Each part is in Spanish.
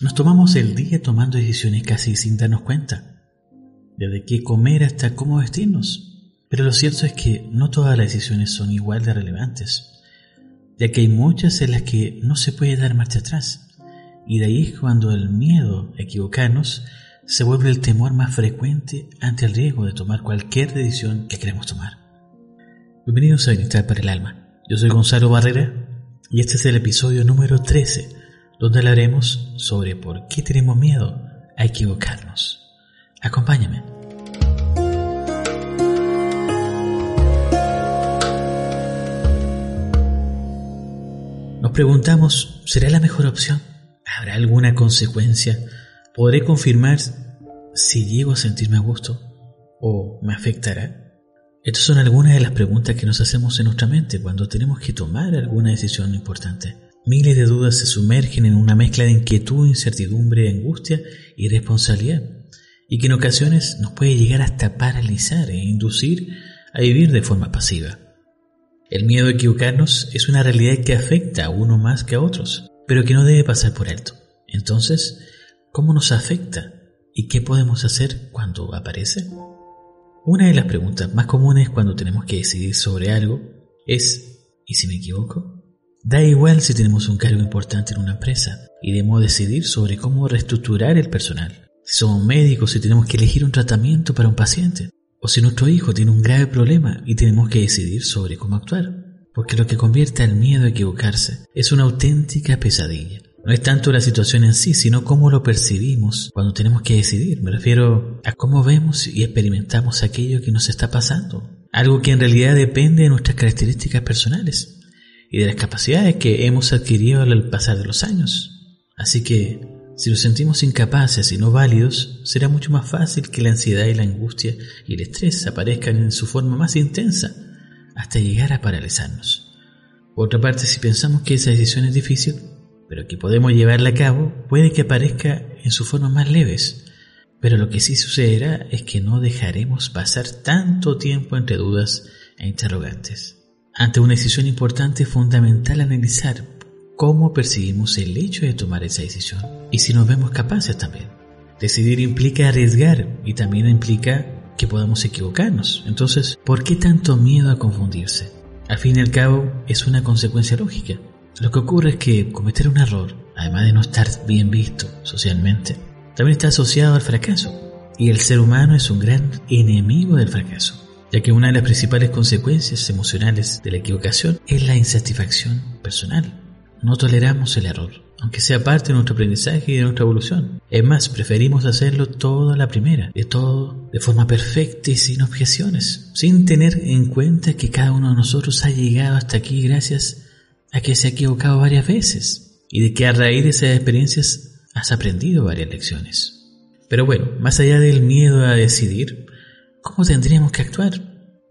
Nos tomamos el día tomando decisiones casi sin darnos cuenta, desde qué comer hasta cómo vestirnos. Pero lo cierto es que no todas las decisiones son igual de relevantes, ya que hay muchas en las que no se puede dar marcha atrás. Y de ahí es cuando el miedo a equivocarnos se vuelve el temor más frecuente ante el riesgo de tomar cualquier decisión que queremos tomar. Bienvenidos a Bienestar para el Alma. Yo soy Gonzalo Barrera y este es el episodio número 13 donde hablaremos sobre por qué tenemos miedo a equivocarnos. Acompáñame. Nos preguntamos, ¿será la mejor opción? ¿Habrá alguna consecuencia? ¿Podré confirmar si llego a sentirme a gusto? ¿O me afectará? Estas son algunas de las preguntas que nos hacemos en nuestra mente cuando tenemos que tomar alguna decisión importante. Miles de dudas se sumergen en una mezcla de inquietud, incertidumbre, angustia y responsabilidad, y que en ocasiones nos puede llegar hasta paralizar e inducir a vivir de forma pasiva. El miedo a equivocarnos es una realidad que afecta a uno más que a otros, pero que no debe pasar por alto. Entonces, ¿cómo nos afecta y qué podemos hacer cuando aparece? Una de las preguntas más comunes cuando tenemos que decidir sobre algo es ¿y si me equivoco? Da igual si tenemos un cargo importante en una empresa y debemos decidir sobre cómo reestructurar el personal. Si somos médicos y tenemos que elegir un tratamiento para un paciente. O si nuestro hijo tiene un grave problema y tenemos que decidir sobre cómo actuar. Porque lo que convierte al miedo a equivocarse es una auténtica pesadilla. No es tanto la situación en sí, sino cómo lo percibimos cuando tenemos que decidir. Me refiero a cómo vemos y experimentamos aquello que nos está pasando. Algo que en realidad depende de nuestras características personales y de las capacidades que hemos adquirido al pasar de los años. Así que, si nos sentimos incapaces y no válidos, será mucho más fácil que la ansiedad y la angustia y el estrés aparezcan en su forma más intensa, hasta llegar a paralizarnos. Por otra parte, si pensamos que esa decisión es difícil, pero que podemos llevarla a cabo, puede que aparezca en sus formas más leves. Pero lo que sí sucederá es que no dejaremos pasar tanto tiempo entre dudas e interrogantes. Ante una decisión importante es fundamental analizar cómo percibimos el hecho de tomar esa decisión y si nos vemos capaces también. Decidir implica arriesgar y también implica que podamos equivocarnos. Entonces, ¿por qué tanto miedo a confundirse? Al fin y al cabo, es una consecuencia lógica. Lo que ocurre es que cometer un error, además de no estar bien visto socialmente, también está asociado al fracaso. Y el ser humano es un gran enemigo del fracaso ya que una de las principales consecuencias emocionales de la equivocación es la insatisfacción personal. No toleramos el error, aunque sea parte de nuestro aprendizaje y de nuestra evolución. Es más, preferimos hacerlo todo a la primera, de todo de forma perfecta y sin objeciones, sin tener en cuenta que cada uno de nosotros ha llegado hasta aquí gracias a que se ha equivocado varias veces y de que a raíz de esas experiencias has aprendido varias lecciones. Pero bueno, más allá del miedo a decidir, ¿Cómo tendríamos que actuar?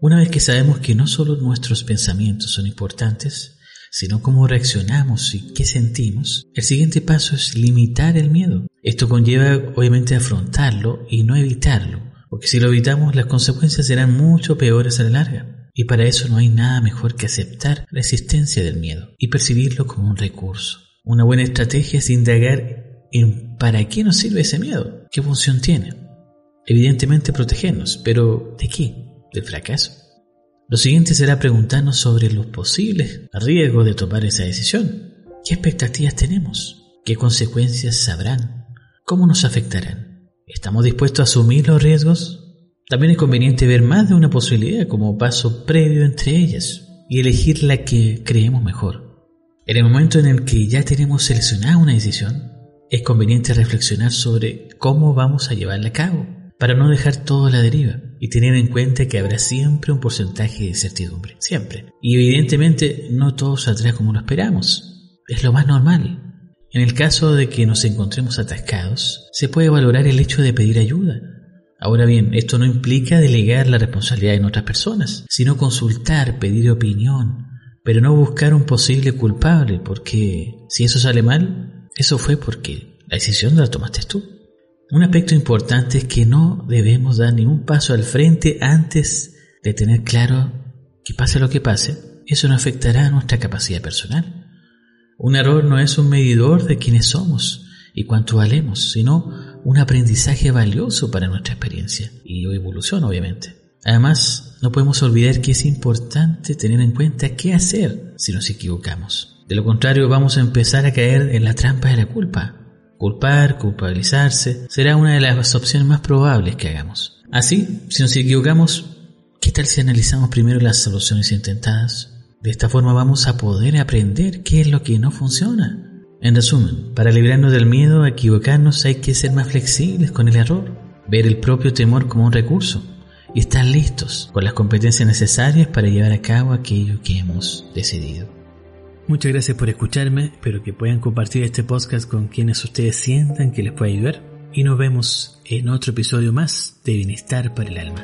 Una vez que sabemos que no solo nuestros pensamientos son importantes, sino cómo reaccionamos y qué sentimos, el siguiente paso es limitar el miedo. Esto conlleva obviamente afrontarlo y no evitarlo, porque si lo evitamos las consecuencias serán mucho peores a la larga. Y para eso no hay nada mejor que aceptar la existencia del miedo y percibirlo como un recurso. Una buena estrategia es indagar en para qué nos sirve ese miedo, qué función tiene evidentemente protegernos, pero ¿de qué? ¿Del fracaso? Lo siguiente será preguntarnos sobre los posibles riesgos de tomar esa decisión. ¿Qué expectativas tenemos? ¿Qué consecuencias sabrán? ¿Cómo nos afectarán? ¿Estamos dispuestos a asumir los riesgos? También es conveniente ver más de una posibilidad como paso previo entre ellas y elegir la que creemos mejor. En el momento en el que ya tenemos seleccionada una decisión, es conveniente reflexionar sobre cómo vamos a llevarla a cabo para no dejar todo a la deriva y tener en cuenta que habrá siempre un porcentaje de incertidumbre, siempre. Y evidentemente no todo saldrá como lo esperamos, es lo más normal. En el caso de que nos encontremos atascados, se puede valorar el hecho de pedir ayuda. Ahora bien, esto no implica delegar la responsabilidad en otras personas, sino consultar, pedir opinión, pero no buscar un posible culpable, porque si eso sale mal, eso fue porque la decisión la tomaste tú. Un aspecto importante es que no debemos dar ningún paso al frente antes de tener claro que pase lo que pase, eso no afectará a nuestra capacidad personal. Un error no es un medidor de quiénes somos y cuánto valemos, sino un aprendizaje valioso para nuestra experiencia y evolución, obviamente. Además, no podemos olvidar que es importante tener en cuenta qué hacer si nos equivocamos. De lo contrario, vamos a empezar a caer en la trampa de la culpa. Culpar, culpabilizarse, será una de las opciones más probables que hagamos. Así, si nos equivocamos, ¿qué tal si analizamos primero las soluciones intentadas? De esta forma vamos a poder aprender qué es lo que no funciona. En resumen, para librarnos del miedo a equivocarnos hay que ser más flexibles con el error, ver el propio temor como un recurso y estar listos con las competencias necesarias para llevar a cabo aquello que hemos decidido. Muchas gracias por escucharme, espero que puedan compartir este podcast con quienes ustedes sientan que les puede ayudar y nos vemos en otro episodio más de Bienestar para el Alma.